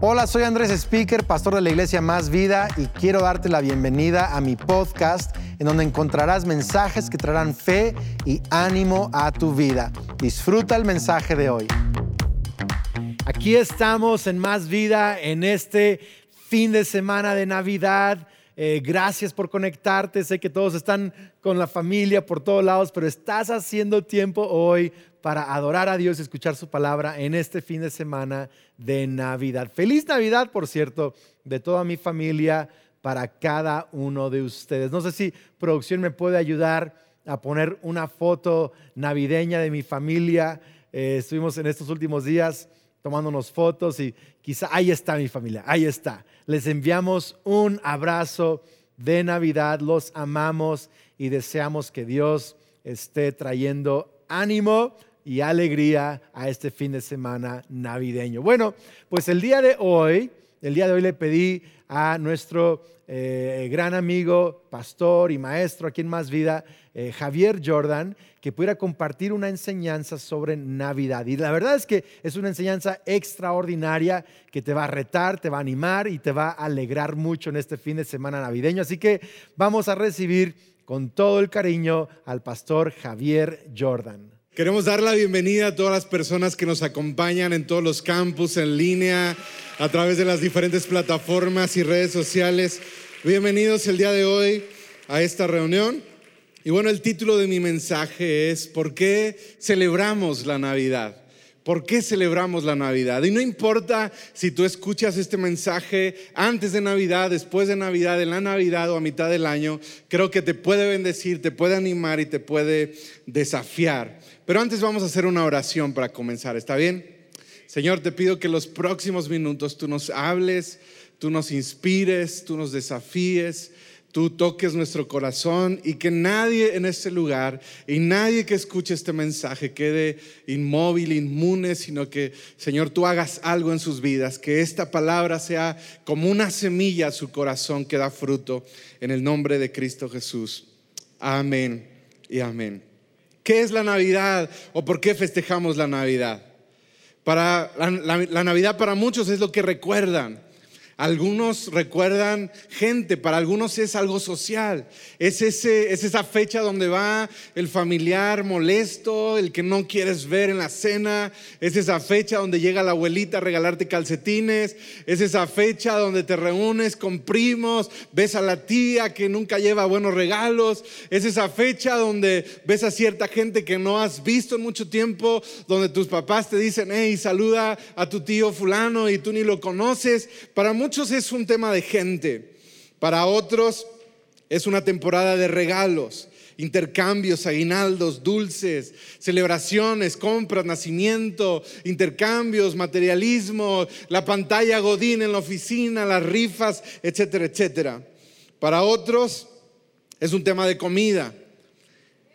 Hola, soy Andrés Speaker, pastor de la iglesia Más Vida y quiero darte la bienvenida a mi podcast en donde encontrarás mensajes que traerán fe y ánimo a tu vida. Disfruta el mensaje de hoy. Aquí estamos en Más Vida en este fin de semana de Navidad. Eh, gracias por conectarte. Sé que todos están con la familia por todos lados, pero estás haciendo tiempo hoy para adorar a Dios y escuchar su palabra en este fin de semana de Navidad. Feliz Navidad, por cierto, de toda mi familia para cada uno de ustedes. No sé si producción me puede ayudar a poner una foto navideña de mi familia. Eh, estuvimos en estos últimos días tomándonos fotos y quizá ahí está mi familia, ahí está. Les enviamos un abrazo de Navidad, los amamos y deseamos que Dios esté trayendo ánimo y alegría a este fin de semana navideño. Bueno, pues el día de hoy, el día de hoy le pedí a nuestro eh, gran amigo, pastor y maestro aquí en Más Vida, eh, Javier Jordan, que pudiera compartir una enseñanza sobre Navidad. Y la verdad es que es una enseñanza extraordinaria que te va a retar, te va a animar y te va a alegrar mucho en este fin de semana navideño. Así que vamos a recibir con todo el cariño al pastor Javier Jordan. Queremos dar la bienvenida a todas las personas que nos acompañan en todos los campus, en línea, a través de las diferentes plataformas y redes sociales. Bienvenidos el día de hoy a esta reunión. Y bueno, el título de mi mensaje es ¿Por qué celebramos la Navidad? ¿Por qué celebramos la Navidad? Y no importa si tú escuchas este mensaje antes de Navidad, después de Navidad, en la Navidad o a mitad del año, creo que te puede bendecir, te puede animar y te puede desafiar. Pero antes vamos a hacer una oración para comenzar, ¿está bien? Señor, te pido que los próximos minutos tú nos hables, tú nos inspires, tú nos desafíes tú toques nuestro corazón y que nadie en este lugar y nadie que escuche este mensaje quede inmóvil, inmune, sino que, Señor, tú hagas algo en sus vidas, que esta palabra sea como una semilla a su corazón que da fruto en el nombre de Cristo Jesús. Amén y amén. ¿Qué es la Navidad o por qué festejamos la Navidad? Para la, Navidad para muchos es lo que recuerdan. Algunos recuerdan gente, para algunos es algo social. Es, ese, es esa fecha donde va el familiar molesto, el que no quieres ver en la cena. Es esa fecha donde llega la abuelita a regalarte calcetines. Es esa fecha donde te reúnes con primos, ves a la tía que nunca lleva buenos regalos. Es esa fecha donde ves a cierta gente que no has visto en mucho tiempo, donde tus papás te dicen, hey, saluda a tu tío fulano y tú ni lo conoces. Para muchos es un tema de gente, para otros es una temporada de regalos, intercambios, aguinaldos, dulces, celebraciones, compras, nacimiento, intercambios, materialismo, la pantalla godín en la oficina, las rifas, etcétera, etcétera. Para otros es un tema de comida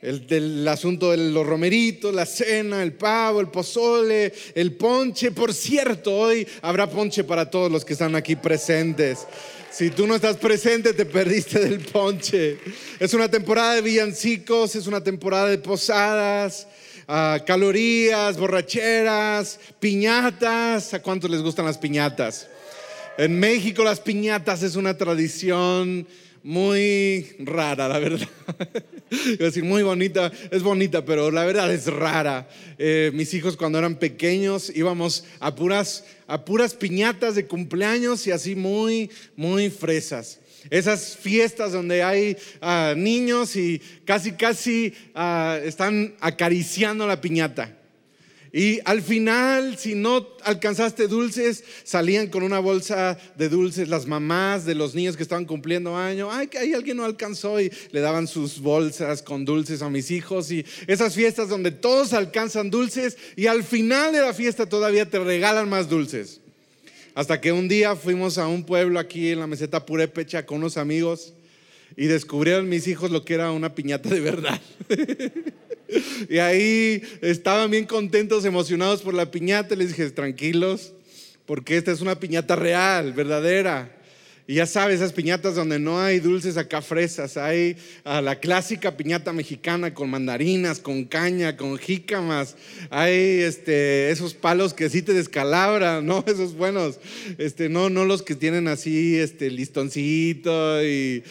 el, del asunto de los romeritos, la cena, el pavo, el pozole, el ponche. Por cierto, hoy habrá ponche para todos los que están aquí presentes. Si tú no estás presente, te perdiste del ponche. Es una temporada de villancicos, es una temporada de posadas, ah, calorías, borracheras, piñatas. ¿A cuántos les gustan las piñatas? En México las piñatas es una tradición muy rara, la verdad. Iba decir, muy bonita, es bonita, pero la verdad es rara. Eh, mis hijos cuando eran pequeños íbamos a puras, a puras piñatas de cumpleaños y así muy, muy fresas. Esas fiestas donde hay ah, niños y casi, casi ah, están acariciando la piñata. Y al final, si no alcanzaste dulces, salían con una bolsa de dulces las mamás de los niños que estaban cumpliendo año. Ay, que ahí alguien no alcanzó y le daban sus bolsas con dulces a mis hijos. Y esas fiestas donde todos alcanzan dulces y al final de la fiesta todavía te regalan más dulces. Hasta que un día fuimos a un pueblo aquí en la meseta Purépecha con unos amigos y descubrieron mis hijos lo que era una piñata de verdad. y ahí estaban bien contentos, emocionados por la piñata. Les dije, tranquilos, porque esta es una piñata real, verdadera. Y ya sabes, esas piñatas donde no hay dulces acá fresas, hay ah, la clásica piñata mexicana con mandarinas, con caña, con jícamas, hay este, esos palos que sí te descalabran, ¿no? Esos buenos, este, no, no los que tienen así, este, listoncito y,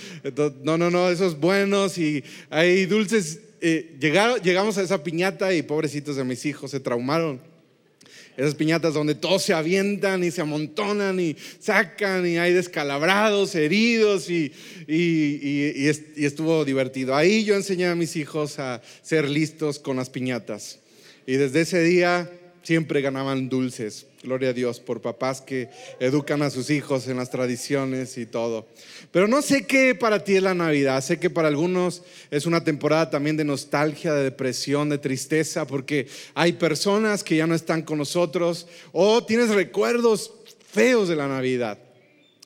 no, no, no, esos buenos y hay dulces. Eh, llegamos a esa piñata y pobrecitos de mis hijos se traumaron esas piñatas donde todos se avientan y se amontonan y sacan y hay descalabrados, heridos y, y, estuvo divertido. Ahí yo enseñé a mis hijos a ser listos con las piñatas. Y desde ese día siempre ganaban dulces. Gloria a Dios por papás que educan a sus hijos en las tradiciones y todo. Pero no sé qué para ti es la Navidad. Sé que para algunos es una temporada también de nostalgia, de depresión, de tristeza, porque hay personas que ya no están con nosotros o tienes recuerdos feos de la Navidad.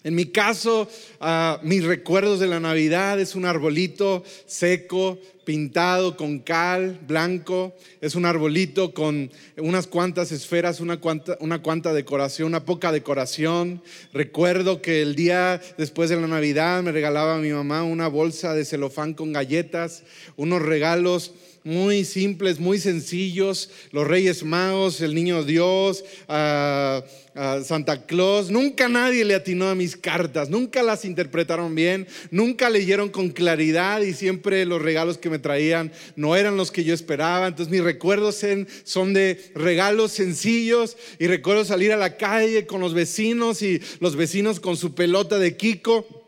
En mi caso, ah, mis recuerdos de la Navidad es un arbolito seco, pintado con cal blanco. Es un arbolito con unas cuantas esferas, una cuanta, una cuanta decoración, una poca decoración. Recuerdo que el día después de la Navidad me regalaba a mi mamá una bolsa de celofán con galletas, unos regalos muy simples, muy sencillos, los Reyes Magos, el Niño Dios, Santa Claus. Nunca nadie le atinó a mis cartas, nunca las interpretaron bien, nunca leyeron con claridad y siempre los regalos que me traían no eran los que yo esperaba. Entonces mis recuerdos son de regalos sencillos. Y recuerdo salir a la calle con los vecinos y los vecinos con su pelota de Kiko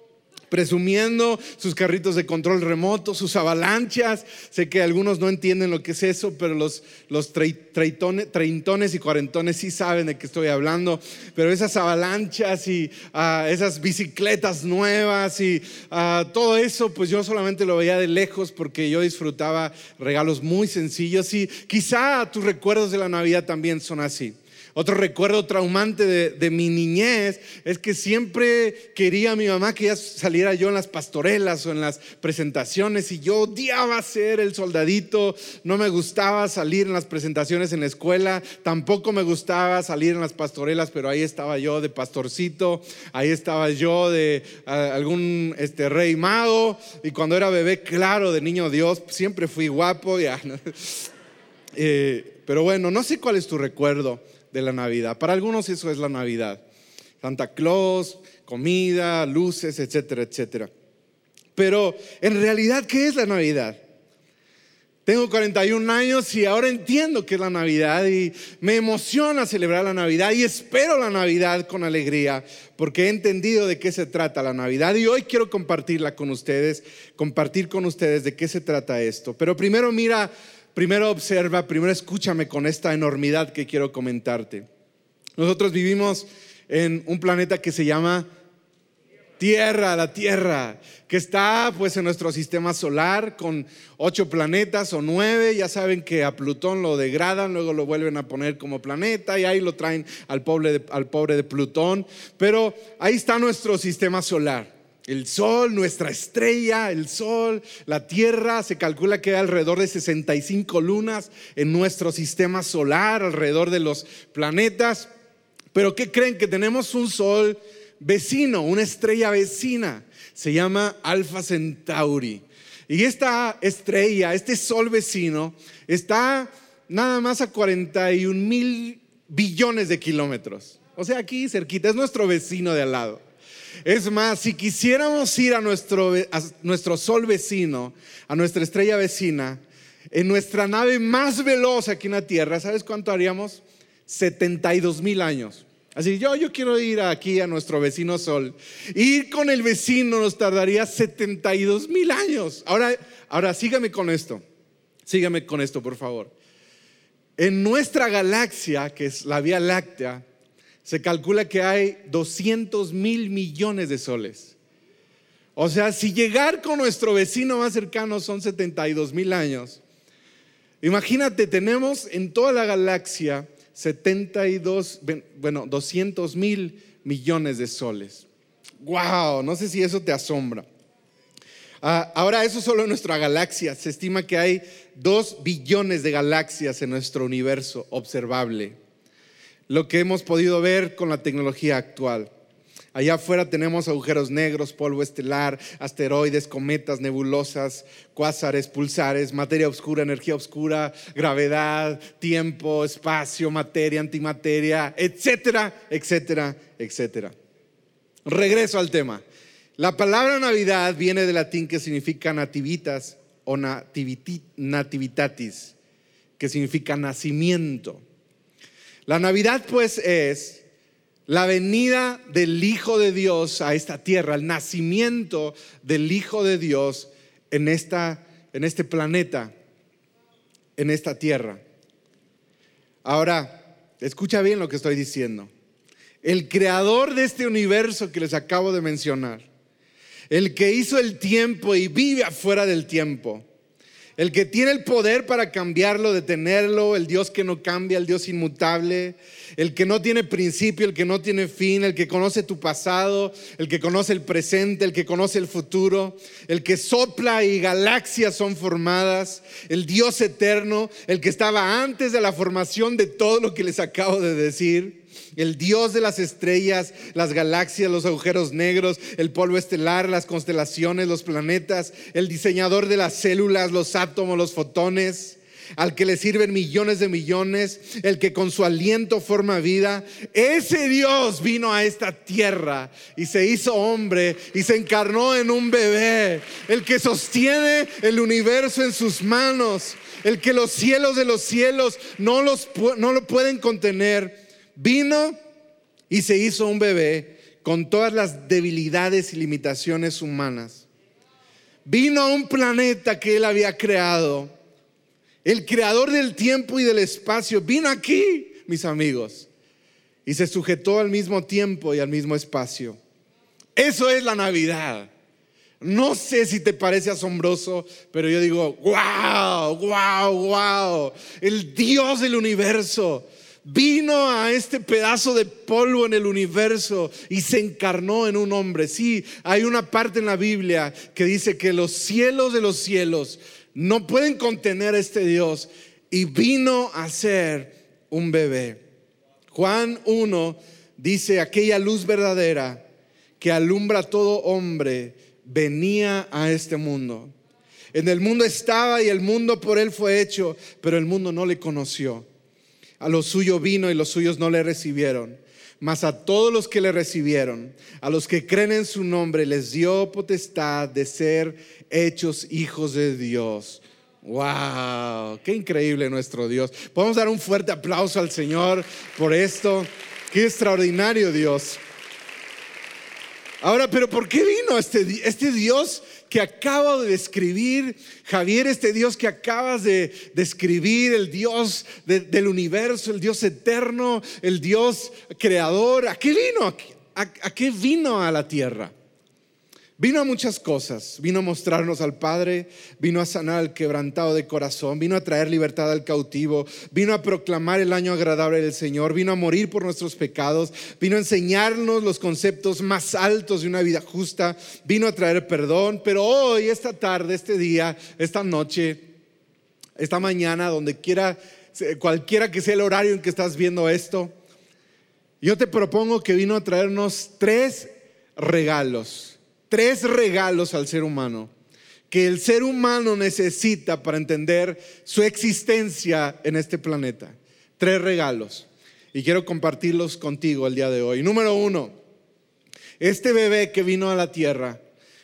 presumiendo sus carritos de control remoto, sus avalanchas. Sé que algunos no entienden lo que es eso, pero los, los treintones y cuarentones sí saben de qué estoy hablando. Pero esas avalanchas y ah, esas bicicletas nuevas y ah, todo eso, pues yo solamente lo veía de lejos porque yo disfrutaba regalos muy sencillos y quizá tus recuerdos de la Navidad también son así. Otro recuerdo traumante de, mi niñez es que siempre quería a mi mamá que ya saliera yo en las pastorelas o en las presentaciones y yo odiaba ser el soldadito, no me gustaba salir en las presentaciones en la escuela, tampoco me gustaba salir en las pastorelas, pero ahí estaba yo de pastorcito, ahí estaba yo de algún este, rey mago y cuando era bebé, claro, de niño Dios, siempre fui guapo, ya. Eh, pero bueno, no sé cuál es tu recuerdo de la Navidad. Para algunos eso es la Navidad. Santa Claus, comida, luces, etcétera, etcétera. Pero en realidad, ¿qué es la Navidad? Tengo 41 años y ahora entiendo qué es la Navidad y me emociona celebrar la Navidad y espero la Navidad con alegría porque he entendido de qué se trata la Navidad y hoy quiero compartirla con ustedes, compartir con ustedes de qué se trata esto. Pero primero mira Primero observa, primero escúchame con esta enormidad que quiero comentarte. Nosotros vivimos en un planeta que se llama Tierra, la Tierra, que está pues en nuestro sistema solar con ocho planetas o nueve. Ya saben que a Plutón lo degradan, luego lo vuelven a poner como planeta y ahí lo traen al pobre al pobre de Plutón. Pero ahí está nuestro sistema solar. El Sol, nuestra estrella, el Sol, la Tierra, se calcula que hay alrededor de 65 lunas en nuestro sistema solar, alrededor de los planetas. Pero ¿qué creen? Que tenemos un Sol vecino, una estrella vecina. Se llama Alfa Centauri. Y esta estrella, este Sol vecino, está nada más a 41 mil billones de kilómetros. O sea, aquí cerquita, es nuestro vecino de al lado. Es más, si quisiéramos ir a nuestro, nuestro sol vecino, a nuestra estrella vecina, en nuestra nave más veloz aquí en la Tierra, ¿sabes cuánto haríamos? 72 mil años. Así, yo, yo quiero ir aquí a nuestro vecino Sol. Ir con el vecino nos tardaría 72 mil años. Ahora, ahora sígame con esto. Sígame con esto, por favor. En nuestra galaxia, que es la Vía Láctea, se calcula que hay 200 mil millones de soles. O sea, si llegar con nuestro vecino más cercano son 72 mil años, imagínate, tenemos en toda la galaxia 72, bueno, 200 mil millones de soles. ¡Wow! No sé si eso te asombra. Ah, ahora, eso solo en nuestra galaxia. Se estima que hay 2 billones de galaxias en nuestro universo observable lo que hemos podido ver con la tecnología actual. Allá afuera tenemos agujeros negros, polvo estelar, asteroides, cometas, nebulosas, cuásares, pulsares, materia oscura, energía oscura, gravedad, tiempo, espacio, materia, antimateria, etcétera, etcétera, etcétera. Regreso al tema. La palabra Navidad viene del latín que significa nativitas o nativitatis, que significa nacimiento. La Navidad pues es la venida del Hijo de Dios a esta tierra, el nacimiento del Hijo de Dios en, esta, en este planeta, en esta tierra. Ahora, escucha bien lo que estoy diciendo. El creador de este universo que les acabo de mencionar, el que hizo el tiempo y vive afuera del tiempo, el que tiene el poder para cambiarlo, detenerlo, el Dios que no cambia, el Dios inmutable, el que no tiene principio, el que no tiene fin, el que conoce tu pasado, el que conoce el presente, el que conoce el futuro, el que sopla y galaxias son formadas, el Dios eterno, el que estaba antes de la formación de todo lo que les acabo de decir el Dios de las estrellas, las galaxias, los agujeros negros, el polvo estelar, las constelaciones, los planetas, el diseñador de las células, los átomos, los fotones, al que le sirven millones de millones, el que con su aliento forma vida. Ese Dios vino a esta tierra y se hizo hombre y se encarnó en un bebé, el que sostiene el universo en sus manos, el que los cielos de los cielos no, los, no lo pueden contener Vino y se hizo un bebé con todas las debilidades y limitaciones humanas. Vino a un planeta que él había creado. El creador del tiempo y del espacio vino aquí, mis amigos, y se sujetó al mismo tiempo y al mismo espacio. Eso es la Navidad. No sé si te parece asombroso, pero yo digo, wow, wow, wow. El Dios del universo vino a este pedazo de polvo en el universo y se encarnó en un hombre. Sí, hay una parte en la Biblia que dice que los cielos de los cielos no pueden contener a este Dios y vino a ser un bebé. Juan 1 dice, aquella luz verdadera que alumbra a todo hombre venía a este mundo. En el mundo estaba y el mundo por él fue hecho, pero el mundo no le conoció. A lo suyo vino y los suyos no le recibieron. Mas a todos los que le recibieron, a los que creen en su nombre, les dio potestad de ser hechos hijos de Dios. ¡Wow! ¡Qué increíble nuestro Dios! Podemos dar un fuerte aplauso al Señor por esto. ¡Qué extraordinario Dios! Ahora, pero ¿por qué vino este, este Dios que acabo de describir, Javier, este Dios que acabas de describir, el Dios del universo, el Dios eterno, el Dios creador, ¿a qué vino? a qué vino a la tierra? Vino a muchas cosas, vino a mostrarnos al Padre, vino a sanar al quebrantado de corazón, vino a traer libertad al cautivo, vino a proclamar el año agradable del Señor, vino a morir por nuestros pecados, vino a enseñarnos los conceptos más altos de una vida justa, vino a traer perdón, pero hoy, esta tarde, este día, esta noche, esta mañana, donde quiera, cualquiera que sea el horario en que estás viendo esto, yo te propongo que vino a traernos tres regalos tres regalos al ser humano que el ser humano necesita para entender su existencia en este planeta. Tres regalos. Y quiero compartirlos contigo el día de hoy. Número uno, este bebé que vino a la tierra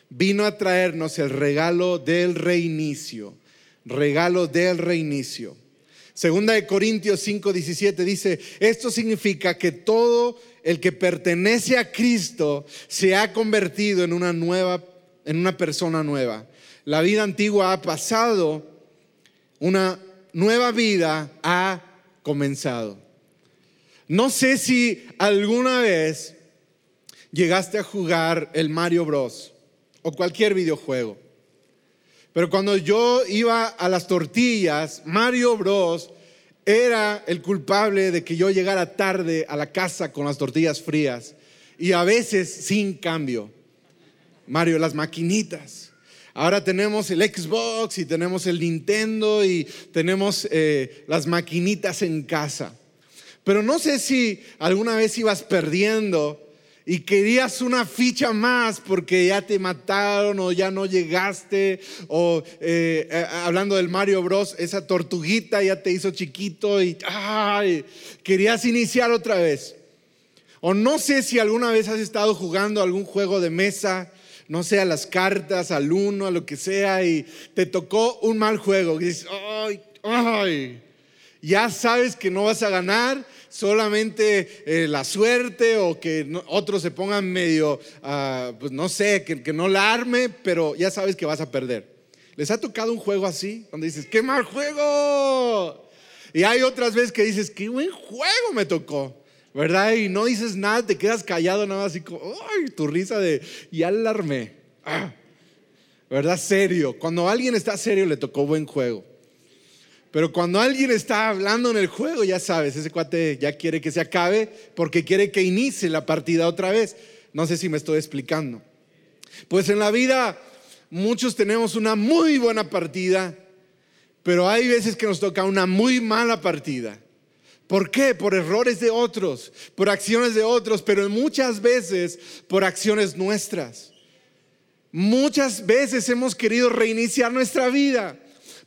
vino a traernos el regalo del reinicio. Regalo del reinicio. Segunda de Corintios 5, 17 dice, esto significa que todo el que pertenece a Cristo se ha convertido en una nueva, en una persona nueva. La vida antigua ha pasado, una nueva vida ha comenzado. No sé si alguna vez llegaste a jugar el Mario Bros o cualquier videojuego. Pero cuando yo iba a las tortillas, Mario Bros era el culpable de que yo llegara tarde a la casa con las tortillas frías y a veces sin cambio. Mario, las maquinitas. Ahora tenemos el Xbox y tenemos el Nintendo y tenemos eh, las maquinitas en casa. Pero no sé si alguna vez ibas perdiendo y querías una ficha más porque ya te mataron o ya no llegaste, o eh, eh, hablando del Mario Bros, esa tortuguita ya te hizo chiquito y querías iniciar otra vez. O no sé si alguna vez has estado jugando algún juego de mesa, no sé, a las cartas, al uno, a lo que sea, y te tocó un mal juego. Y ay, ay, ya sabes que no vas a ganar solamente eh, la suerte o que otros se pongan medio, ah, pues no sé, que, que no la arme, pero ya sabes que vas a perder. ¿Les ha tocado un juego así? Donde dices, ¡qué mal juego! Y hay otras veces que dices, ¡qué buen juego me tocó! ¿Verdad? Y no dices nada, te quedas callado nada más así como, ¡ay! Tu risa de, ya alarmé. Ah, ¿Verdad? Serio. Cuando alguien está serio le tocó buen juego. Pero cuando alguien está hablando en el juego, ya sabes, ese cuate ya quiere que se acabe porque quiere que inicie la partida otra vez. No sé si me estoy explicando. Pues en la vida muchos tenemos una muy buena partida, pero hay veces que nos toca una muy mala partida. ¿Por qué? Por errores de otros, por acciones de otros, pero muchas veces por acciones nuestras. Muchas veces hemos querido reiniciar nuestra vida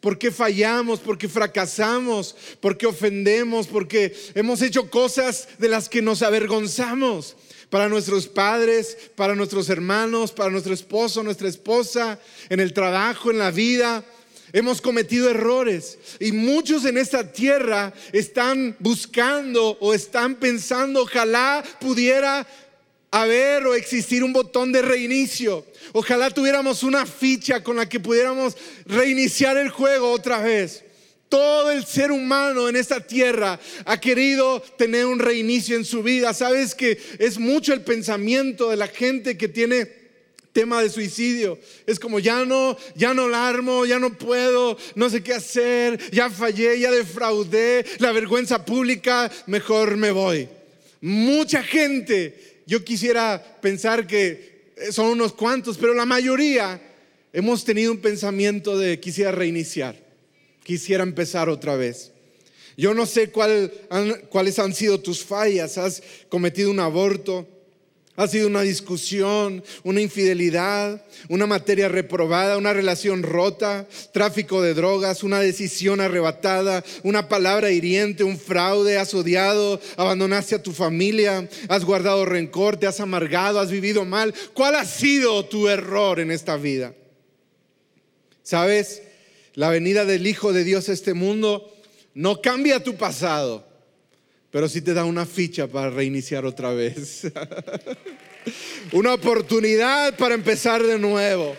porque fallamos, porque fracasamos, porque ofendemos, porque hemos hecho cosas de las que nos avergonzamos para nuestros padres, para nuestros hermanos, para nuestro esposo, nuestra esposa, en el trabajo, en la vida. Hemos cometido errores. Y muchos en esta tierra están buscando o están pensando, ojalá pudiera haber o existir un botón de reinicio. Ojalá tuviéramos una ficha con la que pudiéramos reiniciar el juego otra vez. Todo el ser humano en esta tierra ha querido tener un reinicio en su vida. Sabes que es mucho el pensamiento de la gente que tiene tema de suicidio. Es como ya no, ya no la armo, ya no puedo, no sé qué hacer, ya fallé, ya defraudé, la vergüenza pública, mejor me voy. Mucha gente, yo quisiera pensar que eh, son unos cuantos, pero la mayoría hemos tenido un pensamiento de quisiera reiniciar, quisiera empezar otra vez. Yo no sé cuáles han sido tus fallas, has cometido un aborto, ha sido una discusión, una infidelidad, una materia reprobada, una relación rota, tráfico de drogas, una decisión arrebatada, una palabra hiriente, un fraude, has odiado, abandonaste a tu familia, has guardado rencor, te has amargado, has vivido mal. ¿Cuál ha sido tu error en esta vida? ¿Sabes? La venida del Hijo de Dios a este mundo no cambia tu pasado pero sí te da una ficha para reiniciar otra vez. una oportunidad para empezar de nuevo.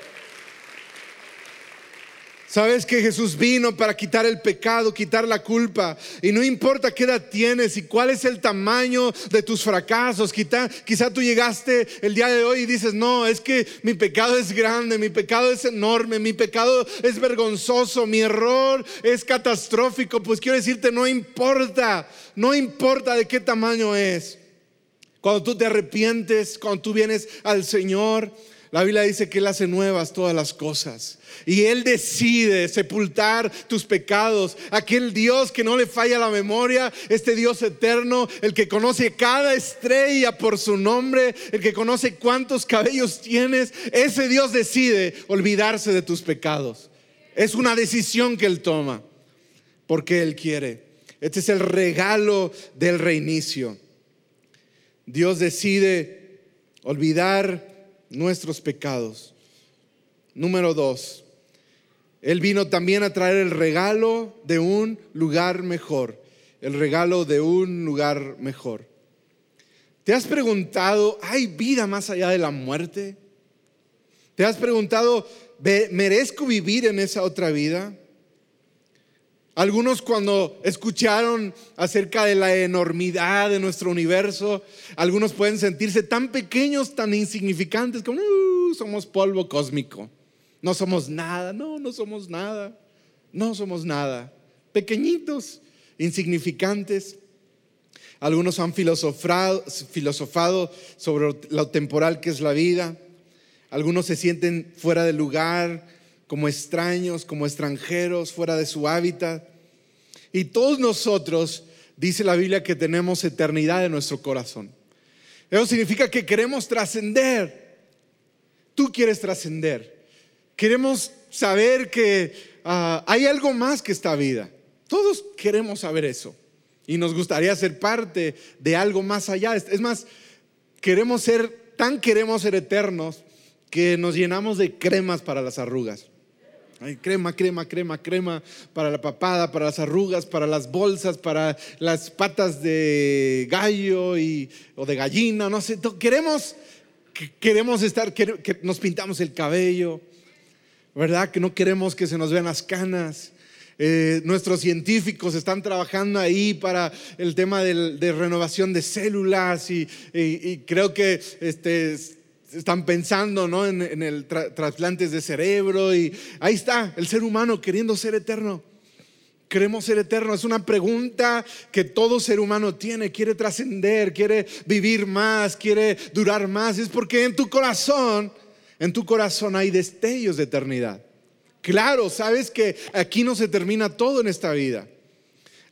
Sabes que Jesús vino para quitar el pecado, quitar la culpa. Y no importa qué edad tienes y cuál es el tamaño de tus fracasos. Quizá, tú llegaste el día de hoy y dices, no, es que mi pecado es grande, mi pecado es enorme, mi pecado es vergonzoso, mi error es catastrófico. Pues quiero decirte, no importa, no importa de qué tamaño es. Cuando tú te arrepientes, cuando tú vienes al Señor, la Biblia dice que Él hace nuevas todas las cosas. Y Él decide sepultar tus pecados. Aquel Dios que no le falla la memoria, este Dios eterno, el que conoce cada estrella por su nombre, el que conoce cuántos cabellos tienes, ese Dios decide olvidarse de tus pecados. Es una decisión que Él toma, porque Él quiere. Este es el regalo del reinicio. Dios decide olvidar nuestros pecados. Número dos, Él vino también a traer el regalo de un lugar mejor, el regalo de un lugar mejor. ¿Te has preguntado, ¿hay vida más allá de la muerte? ¿Te has preguntado, ¿merezco vivir en esa otra vida? Algunos cuando escucharon acerca de la enormidad de nuestro universo, algunos pueden sentirse tan pequeños, tan insignificantes, como uh, somos polvo cósmico. No somos nada, no, no somos nada, no somos nada. Pequeñitos, insignificantes. Algunos han filosofado, filosofado sobre lo temporal que es la vida. Algunos se sienten fuera de lugar, como extraños, como extranjeros, fuera de su hábitat. Y todos nosotros, dice la Biblia, que tenemos eternidad en nuestro corazón. Eso significa que queremos trascender. Tú quieres trascender. Queremos saber que ah, hay algo más que esta vida. Todos queremos saber eso. Y nos gustaría ser parte de algo más allá. Es más, queremos ser, tan queremos ser eternos que nos llenamos de cremas para las arrugas. Crema, crema, crema, crema para la papada, para las arrugas, para las bolsas, para las patas de gallo y, o de gallina, no sé. Queremos, queremos estar, que nos pintamos el cabello, ¿verdad? Que no queremos que se nos vean las canas. Eh, nuestros científicos están trabajando ahí para el tema de renovación de células y, creo que este, están pensando ¿no? en, el trasplantes de cerebro y ahí está el ser humano queriendo ser eterno. Queremos ser eterno. Es una pregunta que todo ser humano tiene. Quiere trascender, quiere vivir más, quiere durar más. Es porque en tu corazón, en tu corazón hay destellos de eternidad. Claro, sabes que aquí no se termina todo en esta vida.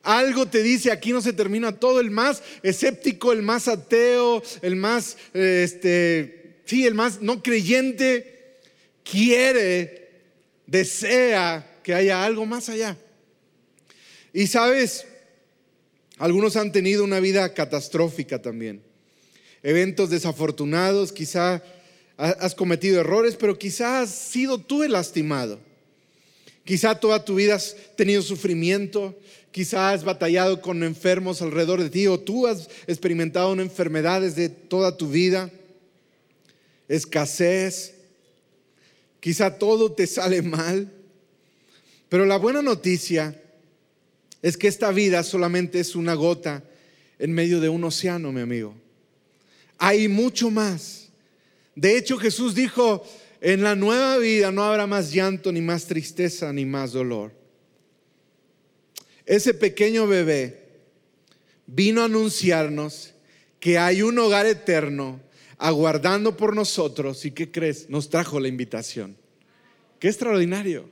Algo te dice, aquí no se termina todo. El más escéptico, el más ateo, el más eh, este, sí, el más no creyente quiere, desea que haya algo más allá. Y sabes, algunos han tenido una vida catastrófica también. Eventos desafortunados, quizá has cometido errores, pero quizá has sido tú el lastimado. Quizá toda tu vida has tenido sufrimiento, quizá has batallado con enfermos alrededor de ti o tú has experimentado una enfermedad desde toda tu vida escasez, quizá todo te sale mal, pero la buena noticia es que esta vida solamente es una gota en medio de un océano, mi amigo. Hay mucho más. De hecho, Jesús dijo, en la nueva vida no habrá más llanto, ni más tristeza, ni más dolor. Ese pequeño bebé vino a anunciarnos que hay un hogar eterno aguardando por nosotros. ¿Y qué crees? Nos trajo la invitación. Qué extraordinario.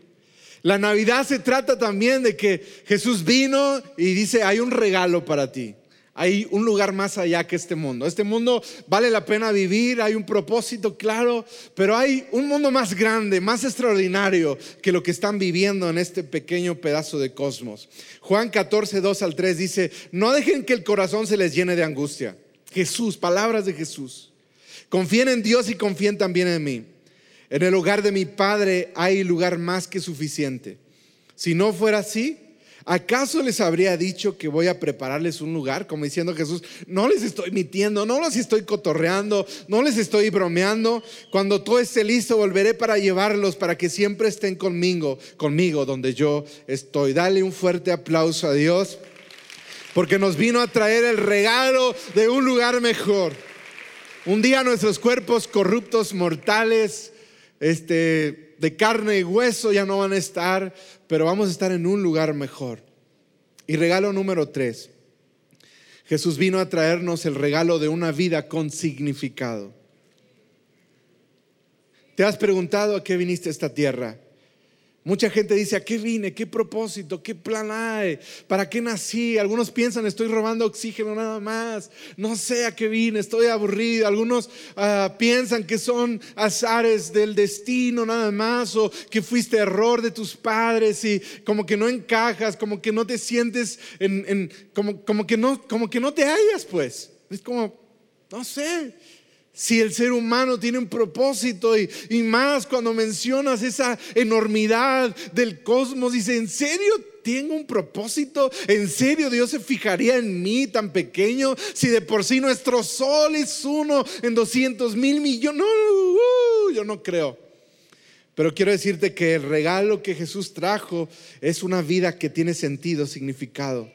La Navidad se trata también de que Jesús vino y dice, hay un regalo para ti. Hay un lugar más allá que este mundo. Este mundo vale la pena vivir, hay un propósito claro, pero hay un mundo más grande, más extraordinario que lo que están viviendo en este pequeño pedazo de cosmos. Juan 14, 2 al 3 dice, no dejen que el corazón se les llene de angustia. Jesús, palabras de Jesús. Confíen en Dios y confíen también en mí. En el hogar de mi Padre hay lugar más que suficiente. Si no fuera así, ¿acaso les habría dicho que voy a prepararles un lugar? Como diciendo Jesús, no les estoy mintiendo, no les estoy cotorreando, no les estoy bromeando. Cuando todo esté listo, volveré para llevarlos, para que siempre estén conmigo, conmigo donde yo estoy. Dale un fuerte aplauso a Dios, porque nos vino a traer el regalo de un lugar mejor. Un día nuestros cuerpos corruptos, mortales, este, de carne y hueso ya no van a estar, pero vamos a estar en un lugar mejor. Y regalo número tres. Jesús vino a traernos el regalo de una vida con significado. ¿Te has preguntado a qué viniste a esta tierra? Mucha gente dice, ¿a qué vine? ¿Qué propósito? ¿Qué plan hay? ¿Para qué nací? Algunos piensan, estoy robando oxígeno nada más. No sé a qué vine, estoy aburrido. Algunos ah, piensan que son azares del destino nada más o que fuiste error de tus padres y como que no encajas, como que no te sientes en, como, que no, como que no te hallas pues. Es como, no sé. Si el ser humano tiene un propósito y, más cuando mencionas esa enormidad del cosmos, dice, ¿en serio tengo un propósito? ¿En serio Dios se fijaría en mí tan pequeño? Si de por sí nuestro sol es uno en 200 mil millones. No, uh, yo no creo. Pero quiero decirte que el regalo que Jesús trajo es una vida que tiene sentido, significado.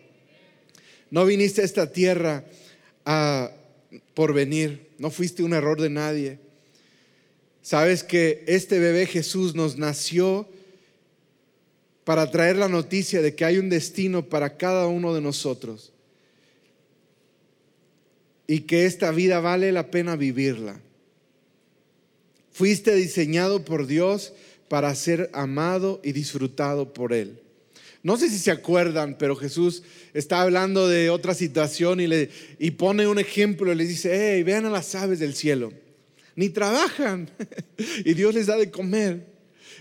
No viniste a esta tierra a por venir, no fuiste un error de nadie. Sabes que este bebé Jesús nos nació para traer la noticia de que hay un destino para cada uno de nosotros y que esta vida vale la pena vivirla. Fuiste diseñado por Dios para ser amado y disfrutado por Él. No sé si se acuerdan, pero Jesús está hablando de otra situación y, le, y pone un ejemplo, le dice, hey, vean a las aves del cielo, ni trabajan y Dios les da de comer.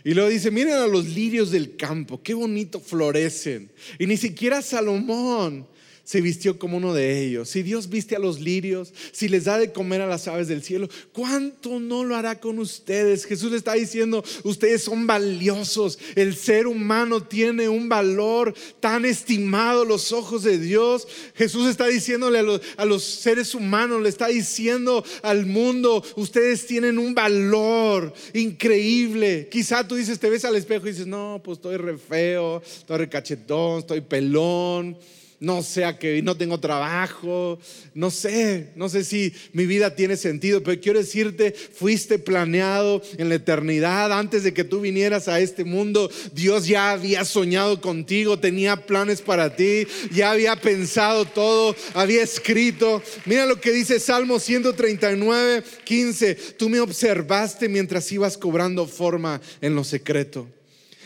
Y luego dice, miren a los lirios del campo, qué bonito florecen. Y ni siquiera Salomón se vistió como uno de ellos. Si Dios viste a los lirios, si les da de comer a las aves del cielo, ¿cuánto no lo hará con ustedes? Jesús le está diciendo, ustedes son valiosos. El ser humano tiene un valor tan estimado los ojos de Dios. Jesús está diciéndole a los, a los seres humanos, le está diciendo al mundo, ustedes tienen un valor increíble. Quizá tú dices, te ves al espejo y dices, no, pues estoy re feo, estoy re cachetón, estoy pelón no sé a qué, no tengo trabajo, no sé, no sé si mi vida tiene sentido, pero quiero decirte, fuiste planeado en la eternidad antes de que tú vinieras a este mundo. Dios ya había soñado contigo, tenía planes para ti, ya había pensado todo, había escrito. Mira lo que dice Salmo 139, 15, tú me observaste mientras ibas cobrando forma en lo secreto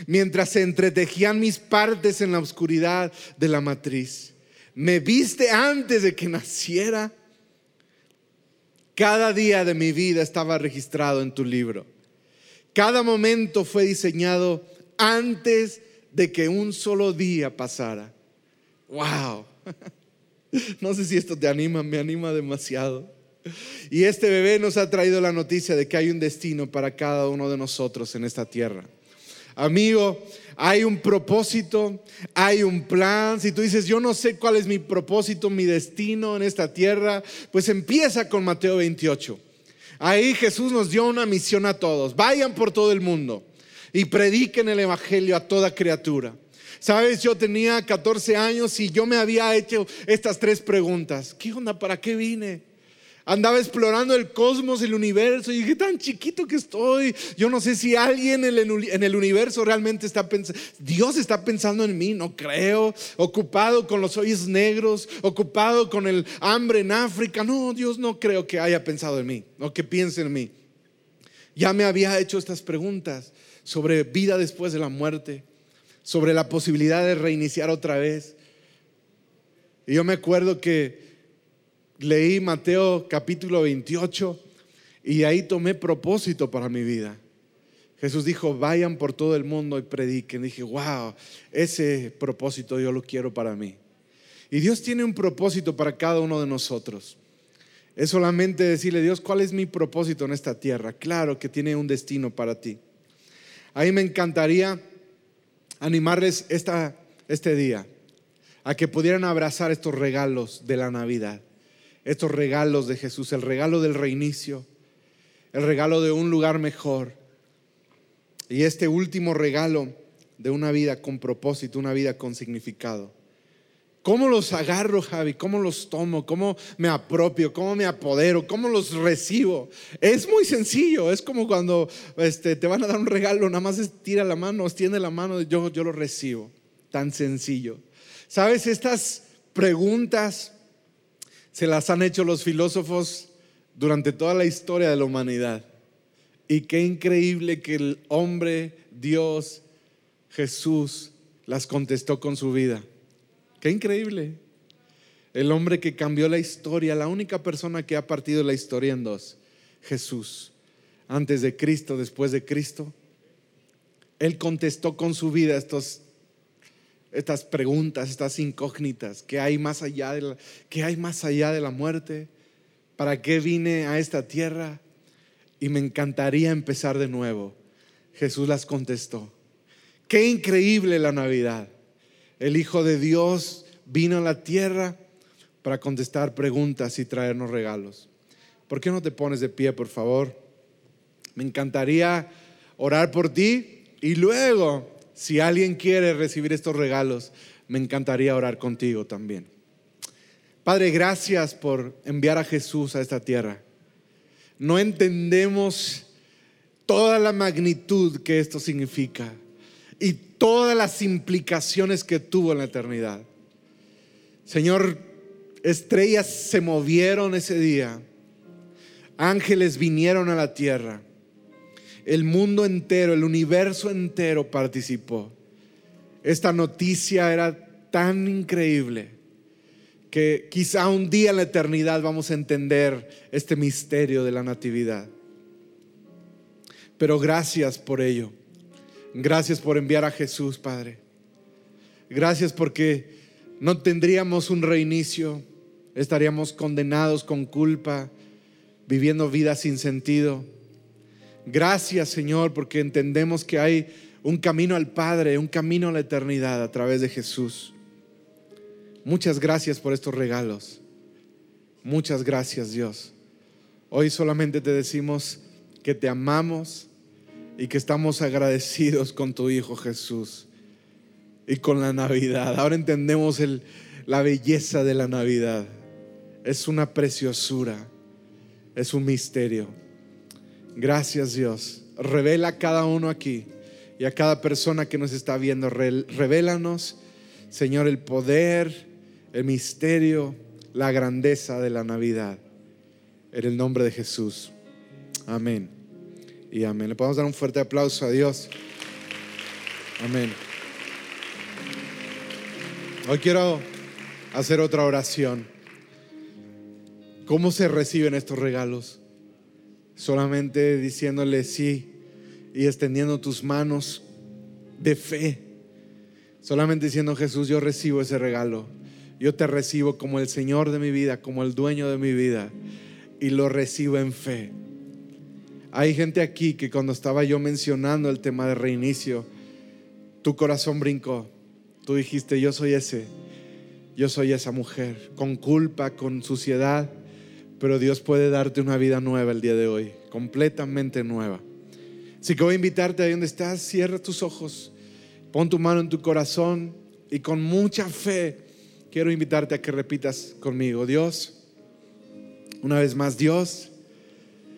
mientras se entretejían mis partes en la oscuridad de la matriz. Me viste antes de que naciera. Cada día de mi vida estaba registrado en tu libro. Cada momento fue diseñado antes de que un solo día pasara. ¡Wow! No sé si esto te anima, me anima demasiado. Y este bebé nos ha traído la noticia de que hay un destino para cada uno de nosotros en esta tierra. Amigo, hay un propósito, hay un plan. Si tú dices, yo no sé cuál es mi propósito, mi destino en esta tierra, pues empieza con Mateo 28. Ahí Jesús nos dio una misión a todos. Vayan por todo el mundo y prediquen el Evangelio a toda criatura. Sabes, yo tenía 14 años y yo me había hecho estas tres preguntas. ¿Qué onda? ¿Para qué vine? Andaba explorando el cosmos, el universo, y dije, tan chiquito que estoy. Yo no sé si alguien en el, universo realmente está pensando, Dios está pensando en mí, no creo. Ocupado con los ojos negros, ocupado con el hambre en África. No, Dios no creo que haya pensado en mí, o que piense en mí. Ya me había hecho estas preguntas sobre vida después de la muerte, sobre la posibilidad de reiniciar otra vez. Y yo me acuerdo que leí Mateo capítulo 28 y ahí tomé propósito para mi vida. Jesús dijo, vayan por todo el mundo y prediquen. Dije, wow, ese propósito yo lo quiero para mí. Y Dios tiene un propósito para cada uno de nosotros. Es solamente decirle, Dios, ¿cuál es mi propósito en esta tierra? Claro que tiene un destino para ti. A mí me encantaría animarles esta, este día a que pudieran abrazar estos regalos de la Navidad estos regalos de Jesús, el regalo del reinicio, el regalo de un lugar mejor y este último regalo de una vida con propósito, una vida con significado. ¿Cómo los agarro, Javi? ¿Cómo los tomo? ¿Cómo me apropio? ¿Cómo me apodero? ¿Cómo los recibo? Es muy sencillo. Es como cuando este, te van a dar un regalo, nada más tira la mano, extiende la mano, yo, yo lo recibo. Tan sencillo. ¿Sabes? Estas preguntas se las han hecho los filósofos durante toda la historia de la humanidad. Y qué increíble que el hombre, Dios, Jesús, las contestó con su vida. Qué increíble. El hombre que cambió la historia, la única persona que ha partido la historia en dos, Jesús. Antes de Cristo, después de Cristo. Él contestó con su vida estos estas preguntas, estas incógnitas, ¿qué hay más allá de la, qué hay más allá de la muerte? ¿Para qué vine a esta tierra? Y me encantaría empezar de nuevo. Jesús las contestó. Qué increíble la Navidad. El Hijo de Dios vino a la tierra para contestar preguntas y traernos regalos. ¿Por qué no te pones de pie, por favor? Me encantaría orar por ti y luego si alguien quiere recibir estos regalos, me encantaría orar contigo también. Padre, gracias por enviar a Jesús a esta tierra. No entendemos toda la magnitud que esto significa y todas las implicaciones que tuvo en la eternidad. Señor, estrellas se movieron ese día, ángeles vinieron a la tierra el mundo entero, el universo entero participó. esta noticia era tan increíble que quizá un día en la eternidad vamos a entender este misterio de la natividad. Pero gracias por ello. Gracias por enviar a Jesús, Padre. Gracias porque no tendríamos un reinicio, estaríamos condenados con culpa, viviendo vidas sin sentido. Gracias, Señor, porque entendemos que hay un camino al Padre, un camino a la eternidad a través de Jesús. Muchas gracias por estos regalos. Muchas gracias, Dios. Hoy solamente te decimos que te amamos y que estamos agradecidos con tu Hijo Jesús y con la Navidad. Ahora entendemos la belleza de la Navidad. Es una preciosura, es un misterio. Gracias Dios. Revela a cada uno aquí y a cada persona que nos está viendo. Revélanos, Señor, el poder, el misterio, la grandeza de la Navidad. En el nombre de Jesús. Amén. Y amén. Le podemos dar un fuerte aplauso a Dios. Amén. Hoy quiero hacer otra oración. ¿Cómo se reciben estos regalos? Solamente diciéndole sí y extendiendo tus manos de fe. Solamente diciendo, Jesús, yo recibo ese regalo. Yo te recibo como el Señor de mi vida, como el dueño de mi vida. Y lo recibo en fe. Hay gente aquí que cuando estaba yo mencionando el tema de reinicio, tu corazón brincó. Tú dijiste, yo soy ese, yo soy esa mujer, con culpa, con suciedad, pero Dios puede darte una vida nueva el día de hoy, completamente nueva. Así que voy a invitarte ahí donde estás, cierra tus ojos, pon tu mano en tu corazón y con mucha fe quiero invitarte a que repitas conmigo, Dios, una vez más, Dios,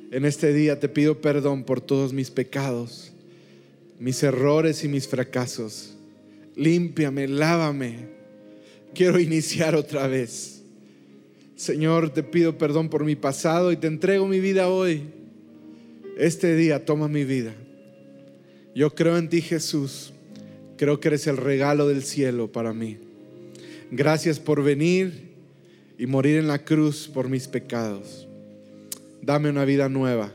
en este día te pido perdón por todos mis pecados, mis errores y mis fracasos límpiame, lávame. Quiero iniciar otra vez. Señor, te pido perdón por mi pasado y te entrego mi vida hoy. Este día toma mi vida. Yo creo en ti, Jesús. Creo que eres el regalo del cielo para mí. Gracias por venir y morir en la cruz por mis pecados. Dame una vida nueva.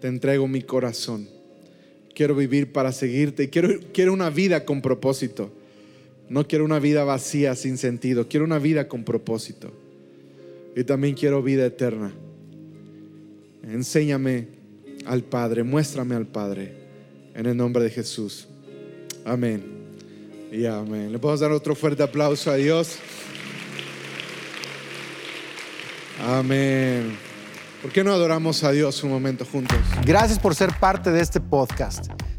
Te entrego mi corazón quiero vivir para seguirte. Quiero, quiero una vida con propósito. No quiero una vida vacía, sin sentido. Quiero una vida con propósito. Y también quiero vida eterna. Enséñame al Padre, muéstrame al Padre. En el nombre de Jesús. Amén. Y amén. Le podemos dar otro fuerte aplauso a Dios. Amén. ¿Por qué no adoramos a Dios un momento juntos? Gracias por ser parte de este podcast.